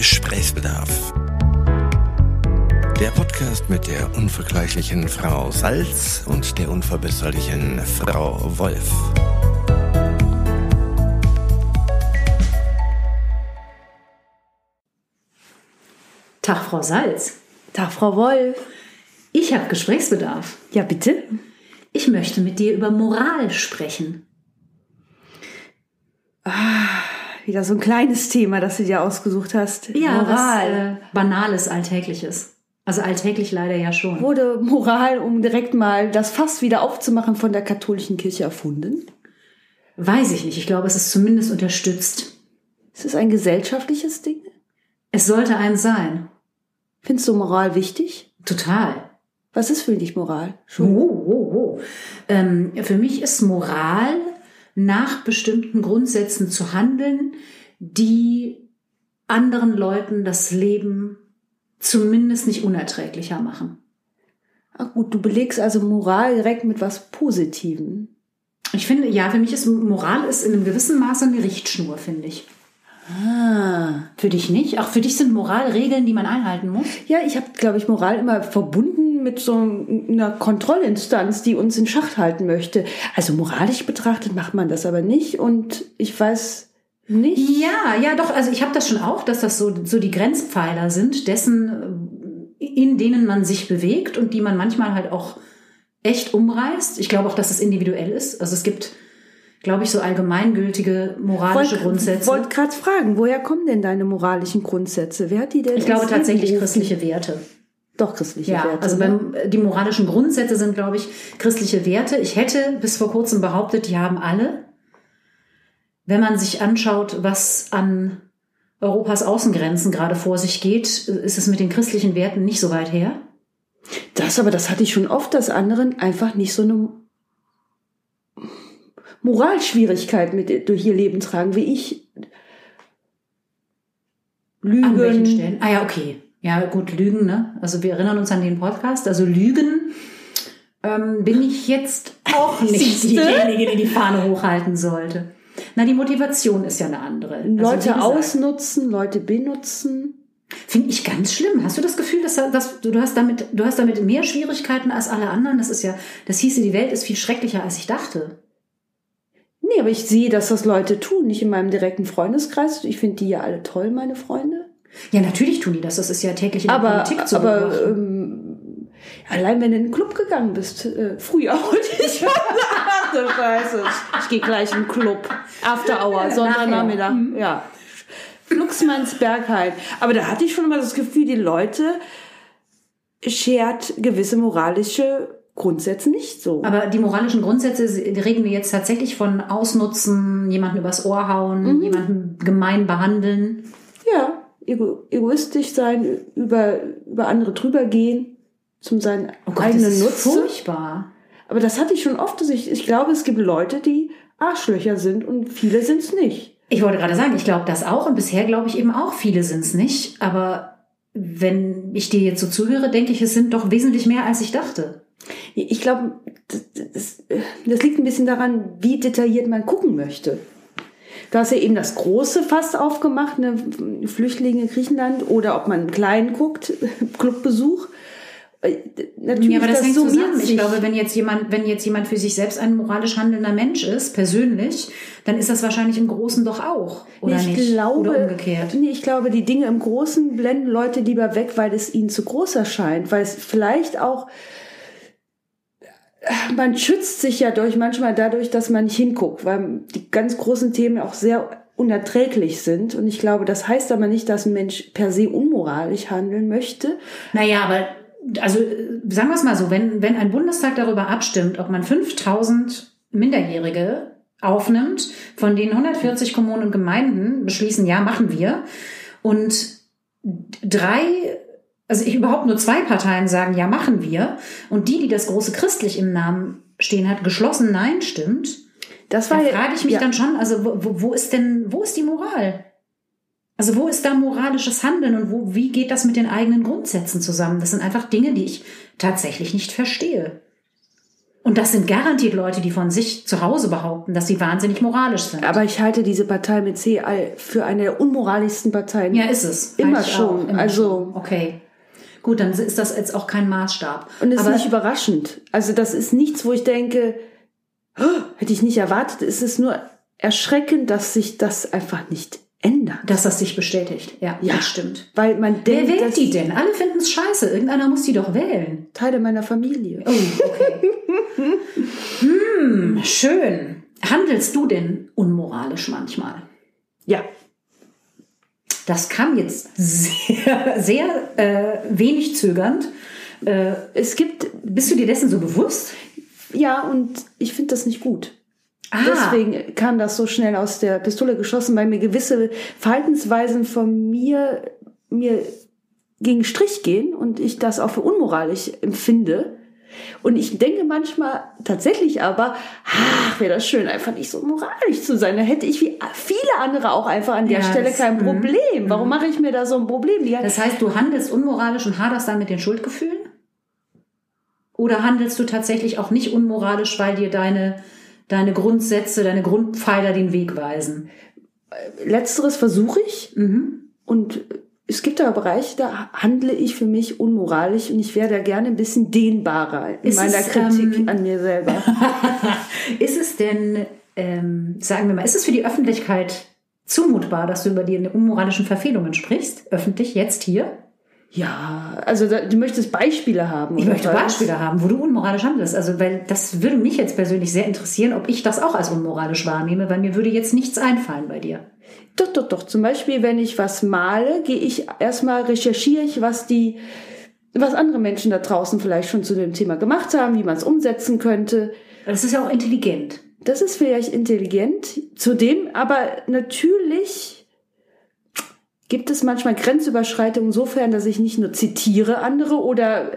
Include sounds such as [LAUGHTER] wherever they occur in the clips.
Gesprächsbedarf. Der Podcast mit der unvergleichlichen Frau Salz und der unverbesserlichen Frau Wolf. Tag, Frau Salz. Tag, Frau Wolf. Ich habe Gesprächsbedarf. Ja, bitte. Ich möchte mit dir über Moral sprechen. Ah, wieder so ein kleines Thema, das du dir ausgesucht hast. Ja, Moral. Was, äh, Banales, Alltägliches. Also alltäglich leider ja schon. Wurde Moral, um direkt mal das Fass wieder aufzumachen, von der katholischen Kirche erfunden? Weiß ich nicht. Ich glaube, es ist zumindest unterstützt. Ist es ein gesellschaftliches Ding? Es sollte eins sein. Findest du Moral wichtig? Total. Was ist für dich Moral? Schon? Oh, oh, oh. Ähm, für mich ist Moral nach bestimmten Grundsätzen zu handeln, die anderen Leuten das Leben zumindest nicht unerträglicher machen. Ach gut, du belegst also Moral direkt mit was Positivem. Ich finde, ja, für mich ist Moral ist in einem gewissen Maße eine Richtschnur, finde ich. Ah. Für dich nicht? Auch für dich sind Moralregeln, die man einhalten muss? Ja, ich habe, glaube ich, Moral immer verbunden mit so einer Kontrollinstanz, die uns in Schacht halten möchte. Also moralisch betrachtet macht man das aber nicht und ich weiß nicht. Ja, ja, doch. Also ich habe das schon auch, dass das so, so die Grenzpfeiler sind, dessen, in denen man sich bewegt und die man manchmal halt auch echt umreißt. Ich glaube auch, dass es individuell ist. Also es gibt glaube ich, so allgemeingültige moralische wollt, Grundsätze. Ich wollte gerade fragen, woher kommen denn deine moralischen Grundsätze? Wer hat die denn? Ich glaube tatsächlich christliche Werte. Doch christliche ja, Werte. Also ne? beim, die moralischen Grundsätze sind, glaube ich, christliche Werte. Ich hätte bis vor kurzem behauptet, die haben alle. Wenn man sich anschaut, was an Europas Außengrenzen gerade vor sich geht, ist es mit den christlichen Werten nicht so weit her. Das aber, das hatte ich schon oft, dass anderen einfach nicht so eine Moralschwierigkeiten mit durch ihr Leben tragen, wie ich. Lügen. An welchen Stellen? Ah ja, okay. Ja, gut, Lügen, ne? Also wir erinnern uns an den Podcast. Also Lügen ähm, bin ich jetzt auch [LAUGHS] nicht diejenige, die die Fahne hochhalten sollte. Na, die Motivation ist ja eine andere. Also, Leute ausnutzen, Leute benutzen. Finde ich ganz schlimm. Hast du das Gefühl, dass, dass du, du hast damit, du hast damit mehr Schwierigkeiten als alle anderen? Das ist ja, das hieße, die Welt ist viel schrecklicher, als ich dachte. Nee, aber ich sehe, dass das Leute tun, nicht in meinem direkten Freundeskreis. Ich finde die ja alle toll, meine Freunde. Ja, natürlich tun die das. Das ist ja täglich in der aber, Politik zu Aber ähm, allein wenn du in den Club gegangen bist, äh, früher heute ich [LAUGHS] du Scheiße. Ich gehe gleich im Club. After Hour, Sonntagnachmittag. Mhm. Ja. Fluxmannsbergheim. Aber da hatte ich schon immer das Gefühl, die Leute schert gewisse moralische Grundsätze nicht so. Aber die moralischen Grundsätze reden wir jetzt tatsächlich von Ausnutzen, jemanden übers Ohr hauen, mhm. jemanden gemein behandeln. Ja, ego egoistisch sein, über, über andere drüber gehen, zum seinen oh Gott, eigenen das ist Furchtbar. Aber das hatte ich schon oft. Also ich, ich glaube, es gibt Leute, die Arschlöcher sind und viele sind es nicht. Ich wollte gerade sagen, ich glaube das auch und bisher glaube ich eben auch, viele sind es nicht. Aber wenn ich dir jetzt so zuhöre, denke ich, es sind doch wesentlich mehr, als ich dachte. Ich glaube, das, das, das liegt ein bisschen daran, wie detailliert man gucken möchte. Du hast ja eben das große Fass aufgemacht, ne, Flüchtlinge in Griechenland, oder ob man klein guckt, [LAUGHS] Clubbesuch. Äh, natürlich, ja, aber das, das hängt zusammen. Sich. Ich glaube, wenn jetzt jemand, wenn jetzt jemand für sich selbst ein moralisch handelnder Mensch ist, persönlich, dann ist das wahrscheinlich im Großen doch auch, oder nee, ich nicht? Glaube, oder umgekehrt. Nee, ich glaube, die Dinge im Großen blenden Leute lieber weg, weil es ihnen zu groß erscheint, weil es vielleicht auch man schützt sich ja durch manchmal dadurch, dass man nicht hinguckt, weil die ganz großen Themen auch sehr unerträglich sind. Und ich glaube, das heißt aber nicht, dass ein Mensch per se unmoralisch handeln möchte. Naja, aber also sagen wir es mal so, wenn, wenn ein Bundestag darüber abstimmt, ob man 5000 Minderjährige aufnimmt, von denen 140 Kommunen und Gemeinden beschließen, ja, machen wir, und drei also ich überhaupt nur zwei Parteien sagen, ja, machen wir, und die, die das große christlich im Namen stehen hat, geschlossen Nein stimmt, das war, da frage ich mich ja. dann schon, also wo, wo ist denn, wo ist die Moral? Also wo ist da moralisches Handeln und wo, wie geht das mit den eigenen Grundsätzen zusammen? Das sind einfach Dinge, die ich tatsächlich nicht verstehe. Und das sind garantiert Leute, die von sich zu Hause behaupten, dass sie wahnsinnig moralisch sind. Aber ich halte diese Partei mit C für eine der unmoralischsten Parteien. ja, ist es. Immer schon. immer Also- schon. Okay. Gut, dann ist das jetzt auch kein Maßstab. Und es ist nicht überraschend. Also das ist nichts, wo ich denke, "Oh, hätte ich nicht erwartet. Es ist nur erschreckend, dass sich das einfach nicht ändert. dass das sich bestätigt. Ja, Ja. das stimmt. Weil man Wer denkt, wählt dass die denn? Alle finden es scheiße. Irgendeiner muss die doch wählen. Teile meiner Familie. Oh, okay. hm, schön. Handelst du denn unmoralisch manchmal? Ja. Das kam jetzt sehr, sehr äh, wenig zögernd. Äh, Es gibt, bist du dir dessen so bewusst? ja, und ich finde das nicht gut. Ah, Deswegen kam das so schnell aus der Pistole geschossen, weil mir gewisse Verhaltensweisen von mir mir gegen Strich gehen und ich das auch für unmoralisch empfinde. Und ich denke manchmal tatsächlich aber, ach, wäre das schön, einfach nicht so moralisch zu sein. Da hätte ich wie viele andere auch einfach an der Ja, Stelle kein mhm. Problem. Warum mache ich mir da so ein Problem? Die, Das heißt, du handelst unmoralisch und haderst dann mit den Schuldgefühlen? Oder handelst du tatsächlich auch nicht unmoralisch, weil dir deine, deine Grundsätze, deine Grundpfeiler den Weg weisen? Letzteres versuche ich. Mhm. Und es gibt da Bereiche, da handle ich für mich unmoralisch und ich wäre da gerne ein bisschen dehnbarer in Ist meiner es, Kritik ähm, an mir selber. [LAUGHS] Ist es denn, ähm, sagen wir mal, ist es für die Öffentlichkeit zumutbar, dass du über die unmoralischen Verfehlungen sprichst? Öffentlich, jetzt hier? Ja, also da, du möchtest Beispiele haben. Ich möchte was? Beispiele haben, wo du unmoralisch handelst. Also, weil das würde mich jetzt persönlich sehr interessieren, ob ich das auch als unmoralisch wahrnehme, weil mir würde jetzt nichts einfallen bei dir. Doch, doch, doch. Zum Beispiel, wenn ich was male, gehe ich erstmal recherchiere ich, was die, was andere Menschen da draußen vielleicht schon zu dem Thema gemacht haben, wie man es umsetzen könnte. Das ist ja auch intelligent. Das ist vielleicht intelligent. Zudem, aber natürlich gibt es manchmal Grenzüberschreitungen insofern, dass ich nicht nur zitiere andere oder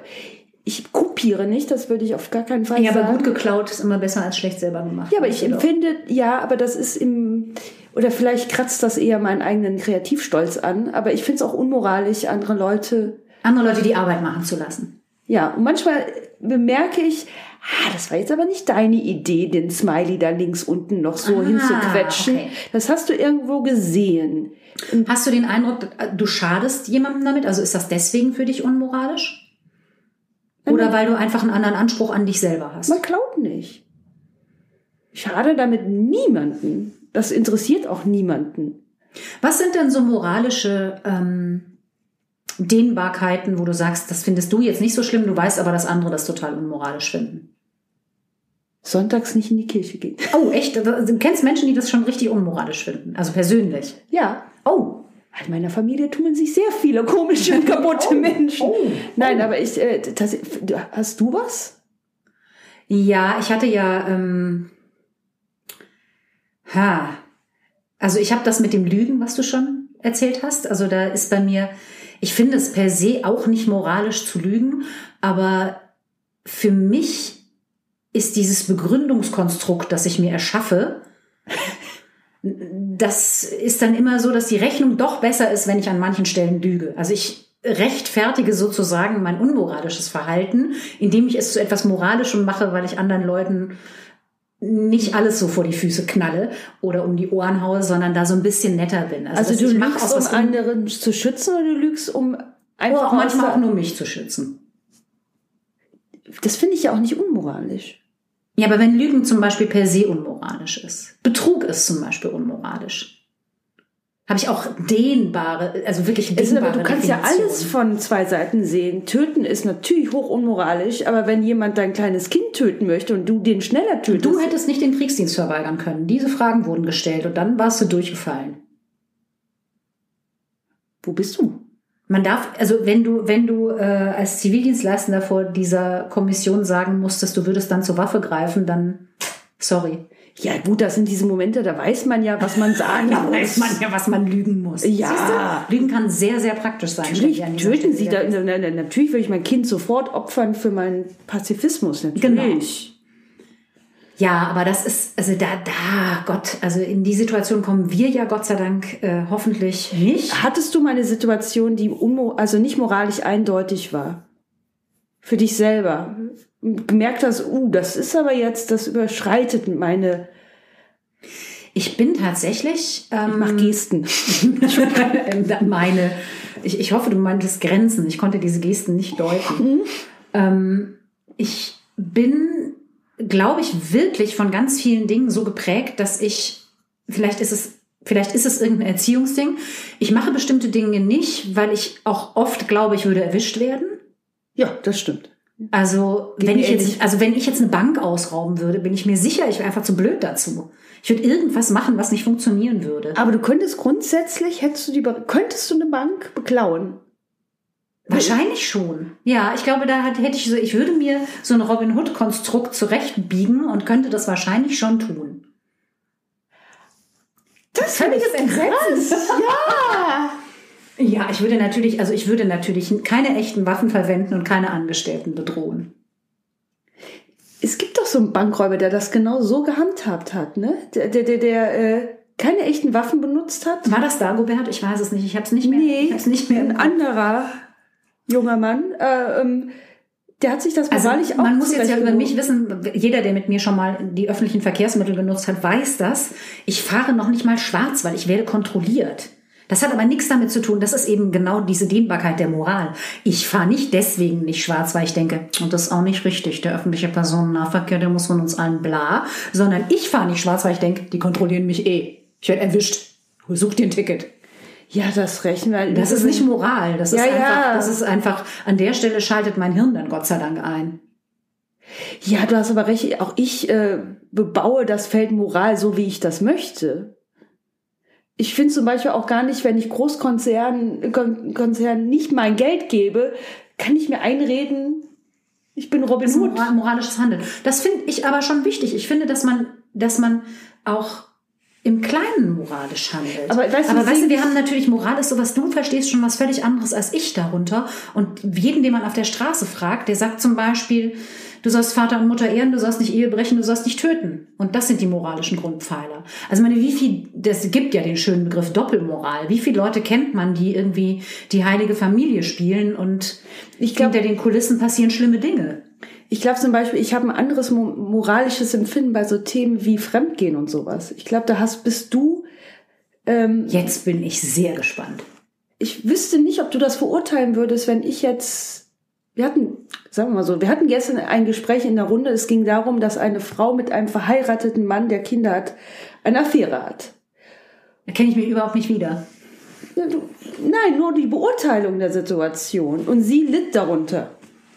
ich kopiere nicht, das würde ich auf gar keinen Fall Ja, sagen. aber gut geklaut ist immer besser als schlecht selber gemacht. Ja, aber ich doch. empfinde, ja, aber das ist im, oder vielleicht kratzt das eher meinen eigenen Kreativstolz an, aber ich finde es auch unmoralisch, andere Leute, andere Leute die Arbeit machen zu lassen. ja, und manchmal bemerke ich, ah, das war jetzt aber nicht deine Idee, den Smiley da links unten noch so Ah, hinzuquetschen. okay. Das hast du irgendwo gesehen. Hast du den Eindruck, du schadest jemandem damit? Also ist das deswegen für dich unmoralisch? Oder weil du einfach einen anderen Anspruch an dich selber hast? Man klaut nicht. Ich schade damit niemanden. Das interessiert auch niemanden. Was sind denn so moralische ähm, Dehnbarkeiten, wo du sagst, das findest du jetzt nicht so schlimm, du weißt aber, dass andere das total unmoralisch finden? Sonntags nicht in die Kirche gehen. [LAUGHS] Oh, echt? Du kennst Menschen, die das schon richtig unmoralisch finden? Also persönlich? Ja, Oh, In meiner Familie tummeln sich sehr viele komische und [LAUGHS] kaputte Menschen. oh, Nein, aber ich, äh, das, hast du was? Ja, ich hatte ja, ähm, ha, also ich habe das mit dem Lügen, was du schon erzählt hast. Also da ist bei mir, ich finde es per se auch nicht moralisch zu lügen, aber für mich ist dieses Begründungskonstrukt, das ich mir erschaffe, [LAUGHS] das ist dann immer so, dass die Rechnung doch besser ist, wenn ich an manchen Stellen lüge. Also ich rechtfertige sozusagen mein unmoralisches Verhalten, indem ich es zu etwas Moralischem mache, weil ich anderen Leuten nicht alles so vor die Füße knalle oder um die Ohren haue, sondern da so ein bisschen netter bin. Also dass du lügst, um anderen zu schützen oder du lügst, um einfach oder auch manchmal auch nur mich zu schützen. Das finde ich ja auch nicht unmoralisch. Ja, aber wenn Lügen zum Beispiel per se unmoralisch ist, Betrug ist zum Beispiel unmoralisch, habe ich auch dehnbare, also wirklich Es ist dehnbare aber, du kannst ja Definitionen. alles von zwei Seiten sehen. Töten ist natürlich hoch unmoralisch, aber wenn jemand dein kleines Kind töten möchte und du den schneller tötest, Du hättest nicht den Kriegsdienst verweigern können. Diese Fragen wurden gestellt und dann warst du durchgefallen. wo bist du? Man darf, also wenn du, wenn du äh, als Zivildienstleistender vor dieser Kommission sagen musstest, du würdest dann zur Waffe greifen, dann sorry. Ja gut, das sind diese Momente, da weiß man ja, was man [LAUGHS] sagen Da muss. weiß man ja, was man lügen muss. Ja. Siehst du? Lügen kann sehr, sehr praktisch sein. Natürlich dieser töten sie da, na, na, natürlich würde ich mein Kind sofort opfern für meinen Pazifismus, natürlich. Ja, aber das ist, also da, da, Gott, also in die Situation kommen wir ja Gott sei Dank äh, hoffentlich nicht. Hattest du mal eine Situation, die unmo also nicht moralisch eindeutig war? Für dich selber? Gemerkt hast, uh, das ist aber jetzt, das überschreitet meine. Ich bin tatsächlich. Ähm, Ich mach Gesten. [LAUGHS] meine. Ich, ich hoffe, du meintest Grenzen. Ich konnte diese Gesten nicht deuten. Ähm, ich bin, glaube ich, wirklich von ganz vielen Dingen so geprägt, dass ich, vielleicht ist es, vielleicht ist es irgendein Erziehungsding. Ich mache bestimmte Dinge nicht, weil ich auch oft glaube, ich würde erwischt werden. Ja, das stimmt. Also Geht wenn ich jetzt, also wenn ich jetzt eine Bank ausrauben würde, bin ich mir sicher, ich wäre einfach zu blöd dazu. Ich würde irgendwas machen, was nicht funktionieren würde. Aber du könntest grundsätzlich, hättest du die, könntest du eine Bank beklauen? Wahrscheinlich schon. Ja, ich glaube, da hätte ich so, ich würde mir so ein Robin Hood Konstrukt zurechtbiegen und könnte das wahrscheinlich schon tun. Das Völliges Entsetzen. [LAUGHS] Ja. Ja, ich würde natürlich, also ich würde natürlich keine echten Waffen verwenden und keine Angestellten bedrohen. Es gibt doch so einen Bankräuber, der das genau so gehandhabt hat, ne? Der, der, der, der äh, keine echten Waffen benutzt hat. War das Dagobert? Ich weiß es nicht. Ich habe es nicht mehr. Nee, ich hab's nicht mehr. ein anderer junger Mann. Äh, ähm, der hat sich das Also moralisch auch man muss jetzt ja über mich wissen, jeder, der mit mir schon mal die öffentlichen Verkehrsmittel genutzt hat, weiß das. Ich fahre noch nicht mal schwarz, weil ich werde kontrolliert. Das hat aber nichts damit zu tun. Das ist eben genau diese Dehnbarkeit der Moral. Ich fahre nicht deswegen nicht schwarz, weil ich denke, und das ist auch nicht richtig, der öffentliche Personennahverkehr, der muss von uns allen bla, sondern ich fahre nicht schwarz, weil ich denke, die kontrollieren mich eh. Ich werde erwischt. Such dir ein Ticket. Ja, das rechnen wir. Das ist nicht Moral. Das ist, Ja, einfach, ja. das ist einfach, an der Stelle schaltet mein Hirn dann Gott sei Dank ein. Ja, du hast aber recht. Auch ich äh, bebaue das Feld Moral so, wie ich das möchte. Ich finde zum Beispiel auch gar nicht, wenn ich Großkonzernen Kon Konzernen nicht mein Geld gebe, kann ich mir einreden, ich bin Robin Hood. moral, moralisches Handeln. Das finde ich aber schon wichtig. Ich finde, dass man, dass man auch im Kleinen moralisch handelt. Aber weißt du, aber weißt du, wir haben natürlich Moral ist sowas, du verstehst schon was völlig anderes als ich darunter. Und jeden, den man auf der Straße fragt, der sagt zum Beispiel, du sollst Vater und Mutter ehren, du sollst nicht Ehe brechen, du sollst nicht töten. Und das sind die moralischen Grundpfeiler. Also meine, wie viel, das gibt ja den schönen Begriff Doppelmoral. Wie viele Leute kennt man, die irgendwie die heilige Familie spielen und Ich glaub- hinter den Kulissen passieren schlimme Dinge. Ich glaube zum Beispiel, ich habe ein anderes mo moralisches Empfinden bei so Themen wie Fremdgehen und sowas. Ich glaube, da hast bist du. Ähm, Jetzt bin ich sehr gespannt. ich wüsste nicht, ob du das verurteilen würdest, wenn ich jetzt. Wir hatten, sagen wir mal so, wir hatten gestern ein Gespräch in der Runde. Es ging darum, dass eine Frau mit einem verheirateten Mann, der Kinder hat, eine Affäre hat. Da kenne ich mich überhaupt nicht wieder. Nein, nur die Beurteilung der Situation. Und sie litt darunter.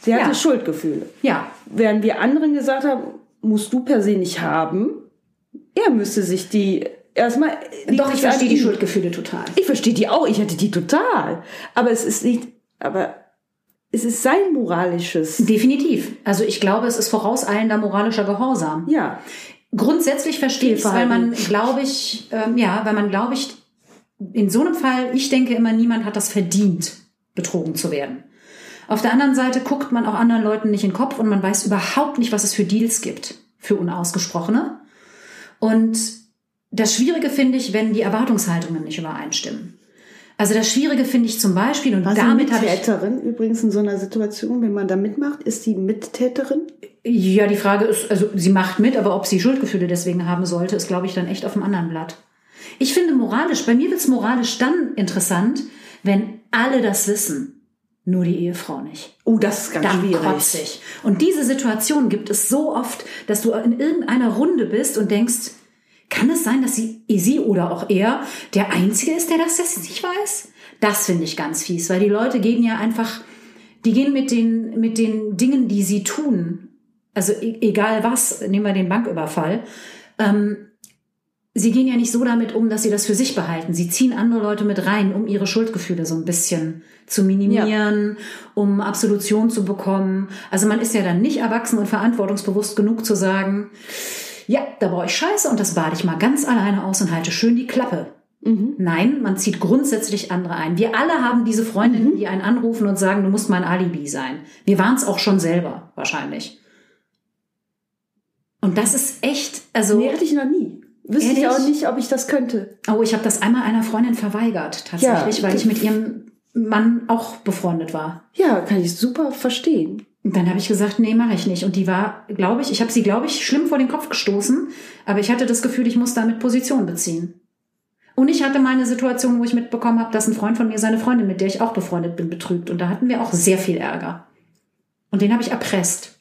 Sie hatte Ja. Schuldgefühle. Ja, Während wir anderen gesagt haben, musst du per se nicht haben. Er müsste sich die erstmal. doch, ich verstehe die. Schuldgefühle total. Ich verstehe die auch. Ich hätte die total. Aber es ist nicht. Aber es ist sein moralisches. Definitiv. Also ich glaube, es ist vorauseilender moralischer Gehorsam. Ja. Grundsätzlich verstehe ich es, weil man, glaube ich, ähm, ja, weil man, glaube ich, in so einem Fall, ich denke immer, niemand hat das verdient, betrogen zu werden. Auf der anderen Seite guckt man auch anderen Leuten nicht in den Kopf und man weiß überhaupt nicht, was es für Deals gibt für Unausgesprochene. Und das Schwierige finde ich, wenn die Erwartungshaltungen nicht übereinstimmen. Also das Schwierige finde ich zum Beispiel, und Was damit habe ich Mittäterin übrigens in so einer Situation, wenn man da mitmacht, ist die Mittäterin? Ja, die Frage ist, also sie macht mit, aber ob sie Schuldgefühle deswegen haben sollte, ist, glaube ich, dann echt auf dem anderen Blatt. Ich finde moralisch, bei mir wird es moralisch dann interessant, wenn alle das wissen, nur die Ehefrau nicht. Oh, das ist ganz Dann schwierig. kotzig. Und diese Situation gibt es so oft, dass du in irgendeiner Runde bist und denkst, kann es sein, dass sie, sie oder auch er der Einzige ist, der das, das nicht weiß? Das finde ich ganz fies, weil die Leute gehen ja einfach, die gehen mit den, mit den Dingen, die sie tun, also e- egal was, nehmen wir den Banküberfall, ähm, sie gehen ja nicht so damit um, dass sie das für sich behalten. Sie ziehen andere Leute mit rein, um ihre Schuldgefühle so ein bisschen zu minimieren, um Absolution zu bekommen. Also man ist ja dann nicht erwachsen und verantwortungsbewusst genug zu sagen, ja, da baue ich Scheiße und das bade ich mal ganz alleine aus und halte schön die Klappe. Nein, man zieht grundsätzlich andere ein. Wir alle haben diese Freundinnen, die einen anrufen und sagen, du musst mein Alibi sein. Wir waren es auch schon selber, wahrscheinlich. Und das ist echt, also. Nee, hatte ich noch nie. Wüsste ich Ehrlich? auch nicht, ob ich das könnte. Oh, ich habe das einmal einer Freundin verweigert, tatsächlich, Ja. weil ich mit ihrem Mann auch befreundet war. Ja, kann ich super verstehen. Und dann habe ich gesagt, nee, mache ich nicht. Und die war, glaube ich, ich habe sie, glaube ich, schlimm vor den Kopf gestoßen, aber ich hatte das Gefühl, ich muss damit Position beziehen. Und ich hatte mal eine Situation, wo ich mitbekommen habe, dass ein Freund von mir seine Freundin, mit der ich auch befreundet bin, betrügt. Und da hatten wir auch sehr viel Ärger. Und den habe ich erpresst.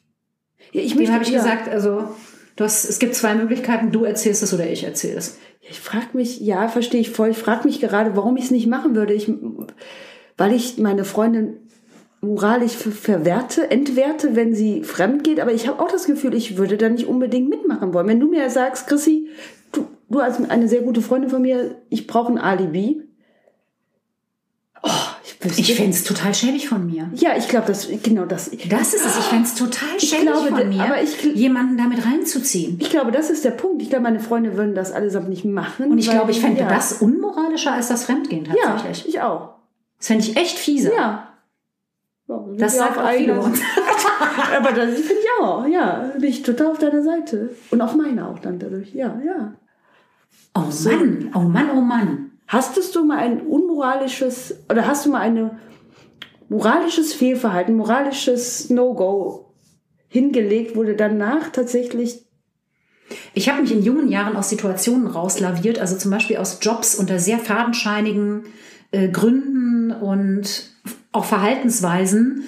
Ja, ich Dem habe ich ja. gesagt, also du hast, es gibt zwei Möglichkeiten, du erzählst es oder ich erzähle es. Ich frage mich, ja, verstehe ich voll. Ich frage mich gerade, warum ich es nicht machen würde. Ich, weil ich meine Freundin moralisch ver- verwerte, entwerte, wenn sie fremd geht. Aber ich habe auch das Gefühl, ich würde da nicht unbedingt mitmachen wollen. Wenn du mir sagst, Chrissy, du, du als eine sehr gute Freundin von mir, ich brauche ein Alibi. Oh, ich fände es total schäbig von mir. Ja, ich glaube, das genau das. Das ist es. Ich fände es total schäbig glaube, von mir, aber ich- jemanden damit reinzuziehen. Ich glaube, das ist der Punkt. Ich glaube, meine Freunde würden das allesamt nicht machen. Und ich glaube, ich fände ja. das unmoralischer als das Fremdgehen Ja, tatsächlich. ich auch. Das fände ich echt fieser. Ja. Ja, Das sagt auch viel einer- über uns. [LAUGHS] Aber das finde ich auch, ja. Bin ich total auf deiner Seite. Und auf meiner auch dann dadurch. Ja, ja. Oh Mann, oh Mann, oh Mann. Hastest du mal ein unmoralisches, oder hast du mal ein moralisches Fehlverhalten, moralisches No-Go hingelegt, du danach tatsächlich, Ich habe mich in jungen Jahren aus Situationen rauslaviert, also zum Beispiel aus Jobs unter sehr fadenscheinigen äh, Gründen und auch Verhaltensweisen.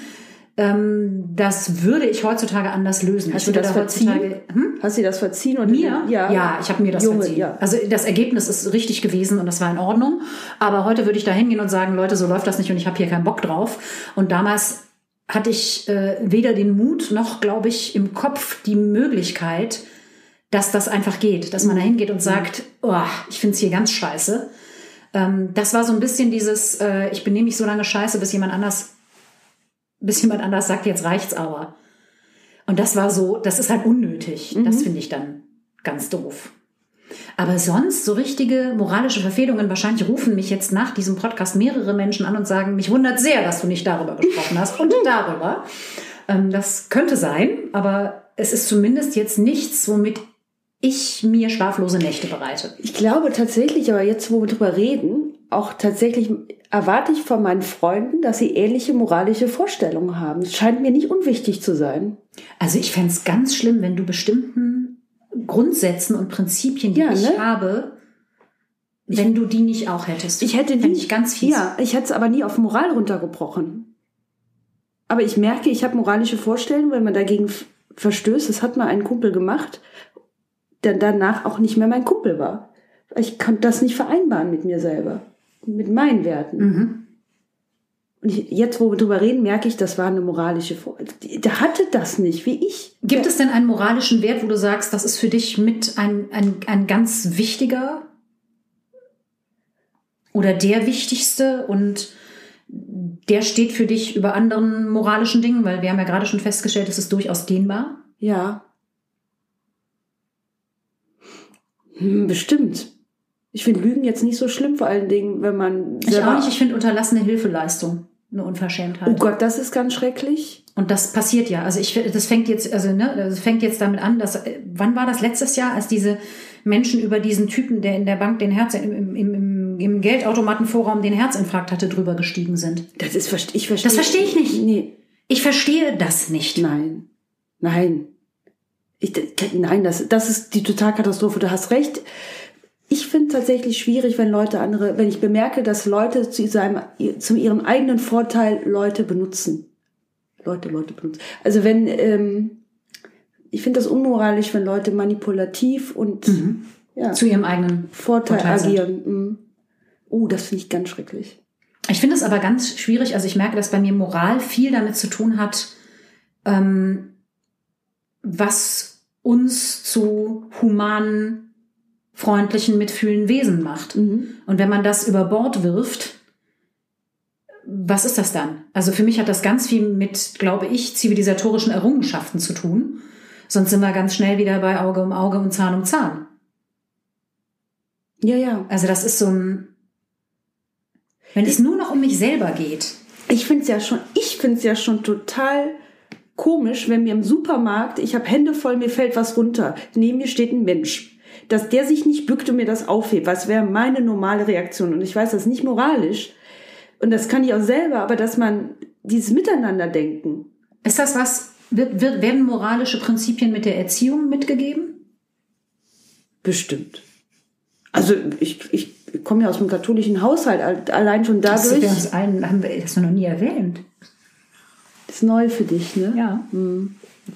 Ähm, das würde ich heutzutage anders lösen. Hast ich du würde das da heutzutage. verziehen? Hm? hast du das verziehen? Oder Mir? Ja, ich habe mir das Junge, verziehen. Ja. Also das Ergebnis ist richtig gewesen und das war in Ordnung. Aber heute würde ich da hingehen und sagen, Leute, so läuft das nicht und ich habe hier keinen Bock drauf. Und damals hatte ich äh, weder den Mut noch, glaube ich, im Kopf die Möglichkeit, dass das einfach geht, dass man da hingeht und sagt, oh, ich finde es hier ganz scheiße. Ähm, das war so ein bisschen dieses, äh, ich benehme mich so lange scheiße, bis jemand anders, bis jemand anders sagt, jetzt reicht's aber. Und das war so, das ist halt unnötig. Das finde ich dann ganz doof. Aber sonst so richtige moralische Verfehlungen, wahrscheinlich rufen mich jetzt nach diesem Podcast mehrere Menschen an und sagen, mich wundert sehr, dass du nicht darüber gesprochen hast und [LAUGHS] darüber. Ähm, das könnte sein, aber es ist zumindest jetzt nichts, womit ich mir schlaflose Nächte bereite. Ich glaube tatsächlich, aber jetzt, wo wir drüber reden, auch tatsächlich erwarte ich von meinen Freunden, dass sie ähnliche moralische Vorstellungen haben. Es scheint mir nicht unwichtig zu sein. Also ich fänd's ganz schlimm, wenn du bestimmten Grundsätzen und Prinzipien, die Ja, ich ne? habe, wenn du die nicht auch hättest. Ich hätte nie, ich ganz fies. Ja, ich hätte es aber nie auf Moral runtergebrochen. Aber ich merke, ich habe moralische Vorstellungen, wenn man dagegen verstößt. Das hat mal ein Kumpel gemacht, der danach auch nicht mehr mein Kumpel war. Ich konnte das nicht vereinbaren mit mir selber, mit meinen Werten. Mhm. Und ich, jetzt, wo wir drüber reden, merke ich, das war eine moralische Vorstellung. Der hatte das nicht, wie ich. Gibt es denn einen moralischen Wert, wo du sagst, das ist für dich mit ein, ein, ein ganz wichtiger oder der wichtigste und der steht für dich über anderen moralischen Dingen, weil wir haben ja gerade schon festgestellt, es ist durchaus dehnbar. Ja. Hm, bestimmt. Ich finde Lügen jetzt nicht so schlimm, vor allen Dingen, wenn man Ich auch nicht, ich finde unterlassene Hilfeleistung eine Unverschämtheit. Oh Gott, das ist ganz schrecklich. Und das passiert ja. Also ich, das fängt jetzt, also ne, das fängt jetzt damit an, dass, äh, wann war das letztes Jahr, als diese Menschen über diesen Typen, der in der Bank den Herz, im, im, im, im Geldautomatenvorraum den Herzinfarkt hatte, drüber gestiegen sind. Das ist, ich verstehe. Das verstehe ich nicht. Nee, Ich verstehe das nicht. nein. Nein. Ich, nein, das, das ist die Totalkatastrophe. Du hast recht. Ich finde tatsächlich schwierig, wenn Leute andere, wenn ich bemerke, dass Leute zu, seinem, zu ihrem eigenen Vorteil Leute benutzen. Leute, Leute benutzen. Also wenn, ähm, ich finde das unmoralisch, wenn Leute manipulativ und ja, Zu ihrem eigenen Vorteil, Vorteil agieren. Mhm. Oh, das finde ich ganz schrecklich. Ich finde es aber ganz schwierig. Also ich merke, dass bei mir Moral viel damit zu tun hat, ähm, was uns zu humanen, freundlichen, mitfühlenden Wesen macht. Mhm. Und wenn man das über Bord wirft, was ist das dann? Also für mich hat das ganz viel mit, glaube ich, zivilisatorischen Errungenschaften zu tun. Sonst sind wir ganz schnell wieder bei Auge um Auge und Zahn um Zahn. Ja, ja. Also das ist so ein, wenn es nur noch um mich selber geht. Ich finde es ja schon, ich finde es ja schon total komisch, wenn mir im Supermarkt, ich habe Hände voll, mir fällt was runter. Neben mir steht ein Mensch. Dass der sich nicht bückt und mir das aufhebt, was wäre meine normale Reaktion. Und ich weiß, das ist nicht moralisch. Und das kann ich auch selber, aber dass man dieses Miteinander denken. Ist das was, Wird, wird, werden moralische Prinzipien mit der Erziehung mitgegeben? Bestimmt. Also ich, ich komme ja aus einem katholischen Haushalt, allein schon Das, dadurch. wir uns allen, haben wir das noch nie erwähnt. ist neu für dich, ne? Ja.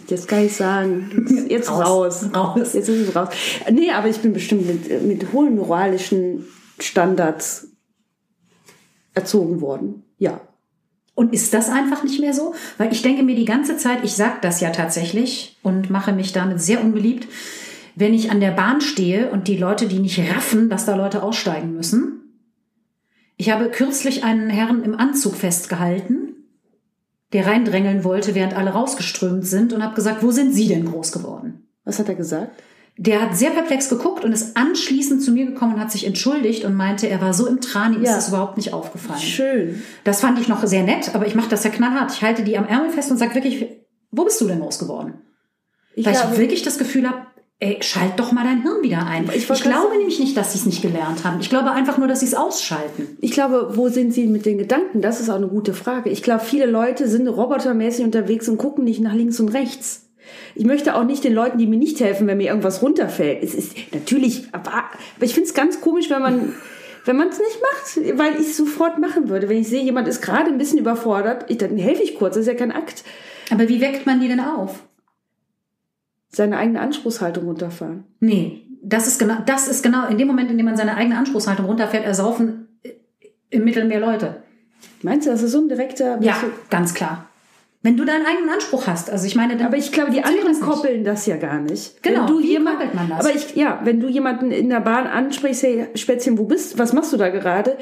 Das kann ich sagen. Jetzt, jetzt raus. Raus. Raus. Jetzt ist es raus. Nee, aber ich bin bestimmt mit, mit hohen moralischen Standards erzogen worden. Ja. Und ist das einfach nicht mehr so? Weil ich denke mir die ganze Zeit, ich sag das ja tatsächlich und mache mich damit sehr unbeliebt, wenn ich an der Bahn stehe und die Leute, die nicht raffen, dass da Leute aussteigen müssen. Ich habe kürzlich einen Herrn im Anzug festgehalten, der reindrängeln wollte, während alle rausgeströmt sind und habe gesagt, wo sind Sie denn groß geworden? Was hat er gesagt? Der hat sehr perplex geguckt und ist anschließend zu mir gekommen und hat sich entschuldigt und meinte, er war so im Tran, ihm Ja. ist das überhaupt nicht aufgefallen. Schön. Das fand ich noch sehr nett, aber ich mache das ja knallhart. Ich halte die am Ärmel fest und sage wirklich, wo bist du denn groß geworden? Ich Weil glaube, ich wirklich das Gefühl habe, ey, schalt doch mal dein Hirn wieder ein. Ich Ich, glaube nämlich nicht, dass sie es nicht gelernt haben. Ich glaube einfach nur, dass sie es ausschalten. ich glaube, wo sind sie mit den Gedanken? Das ist auch eine gute Frage. Ich glaube, viele Leute sind robotermäßig unterwegs und gucken nicht nach links und rechts. Ich möchte auch nicht den Leuten, die mir nicht helfen, wenn mir irgendwas runterfällt. Es ist natürlich, aber, aber ich finde es ganz komisch, wenn man [LAUGHS] wenn man es nicht macht, weil ich es sofort machen würde. Wenn ich sehe, jemand ist gerade ein bisschen überfordert, ich, dann helfe ich kurz. Das ist ja kein Akt. Aber wie weckt man die denn auf? Seine eigene Anspruchshaltung runterfahren. Nee, das ist genau, das ist genau in dem Moment, in dem man seine eigene Anspruchshaltung runterfährt, ersaufen äh, im Mittel mehr Leute. Meinst du, das ist so ein direkter... Ja, ganz klar. Wenn du deinen eigenen Anspruch hast, also ich meine, Aber ich glaube, die anderen koppeln das ja gar nicht. Genau, Wenn du wie jemand, koppelt man das? Aber ich, ja, wenn du jemanden in der Bahn ansprichst, hey, Spätzchen, wo bist, was machst du da gerade?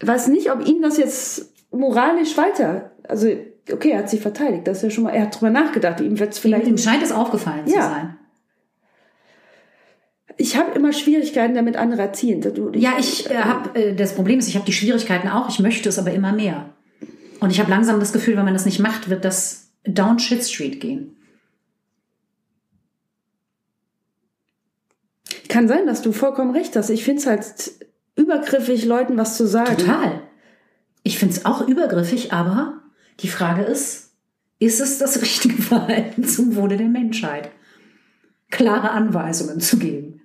Weiß nicht, ob ihm das jetzt moralisch weiter, also, okay, er hat sich verteidigt, das ist ja schon mal, er hat drüber nachgedacht, ihm wird es vielleicht, Ihm scheint es aufgefallen zu Ja. sein. ich habe immer Schwierigkeiten damit, andere erziehen. Ja, ich äh, habe äh, das Problem ist, ich habe die Schwierigkeiten auch. Ich möchte es aber immer mehr. Und ich habe langsam das Gefühl, wenn man das nicht macht, wird das down shit street gehen. Kann sein, dass du vollkommen recht hast. Ich finde es halt übergriffig, Leuten was zu sagen. Total. Ich finde es auch übergriffig, aber die Frage ist, ist es das richtige [LAUGHS] Verhalten zum Wohle der Menschheit? Klare Anweisungen zu geben.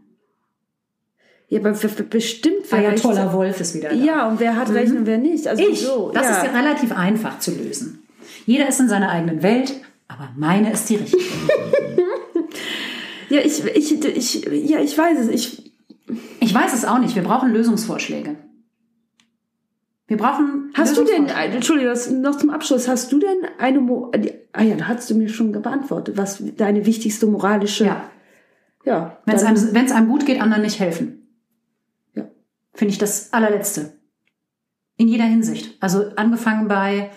Ja, aber bestimmt wer recht- Ayatollah Wolf ist wieder da. Ja, und wer hat recht und wer nicht. Also Ich. so, das ja. ist ja relativ einfach zu lösen. Jeder ist in seiner eigenen Welt, aber meine ist die richtige. [LAUGHS] Ja, ich, ich, ich, ja, ich weiß es. Ich, Ich weiß es auch nicht. Wir brauchen Lösungsvorschläge. Wir brauchen. hast du denn. Entschuldigung, noch zum Abschluss, hast du denn eine, Mo ah ja, da hast du mir schon beantwortet, was deine wichtigste moralische, Ja. ja, Wenn es einem, wenn's einem gut geht, anderen nicht helfen. Ja. Finde ich das allerletzte. In jeder Hinsicht. Also angefangen bei,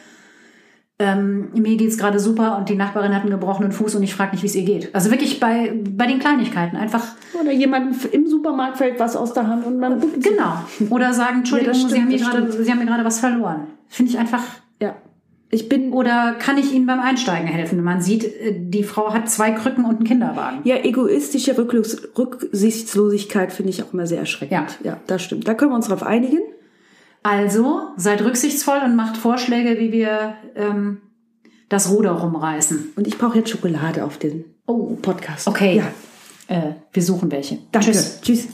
ähm, mir geht's gerade super und die Nachbarin hat einen gebrochenen Fuß und ich frage nicht, wie es ihr geht. Also wirklich bei, bei den Kleinigkeiten. Einfach, oder jemandem im Supermarkt fällt was aus der Hand und man, genau. Oder sagen, Entschuldigung, Ja, das Sie, haben stimmt, mir gerade, stimmt. Sie haben mir gerade was verloren. Finde ich einfach, ja, ich bin, oder kann ich Ihnen beim Einsteigen helfen? Man sieht, äh, die Frau hat zwei Krücken und einen Kinderwagen. ja, egoistische Rücksichtslosigkeit finde ich auch immer sehr erschreckend. Ja. ja, das stimmt. Da können wir uns drauf einigen. Also seid rücksichtsvoll und macht Vorschläge, wie wir ähm, das Ruder rumreißen. Und ich brauche jetzt Schokolade auf den Oh, Podcast. okay. Ja, Äh, wir suchen welche. danke. Tschüss. Tschüss.